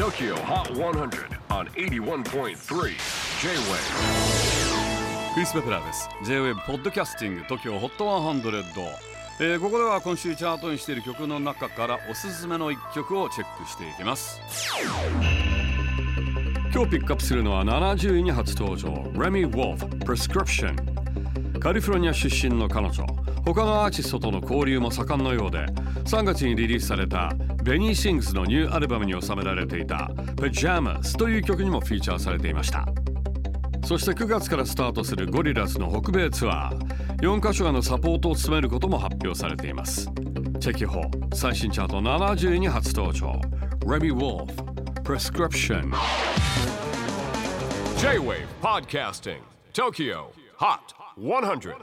TOKYO HOT 100 on 81.3 J-WAVE クリス・ベプラーです。J-WAVE ポッドキャスティング TOKYO HOT 100、えーここでは今週チャートにしている曲の中からおすすめの一曲をチェックしていきます。今日ピックアップするのは70位に初登場。Remy Wolf Prescription カリフォルニア出身の彼女。他のアーティストとの交流も盛んのようで3月にリリースされたベニー・シングスのニューアルバムに収められていた Pajamas という曲にもフィーチャーされていました。そして9月からスタートするゴリラズの北米ツアー4カ所へのサポートを務めることも発表されています。チェキホ最新チャート70位に初登場。Remy Wolf Prescription J-WAVE PODCASTING TOKYO. HOT 100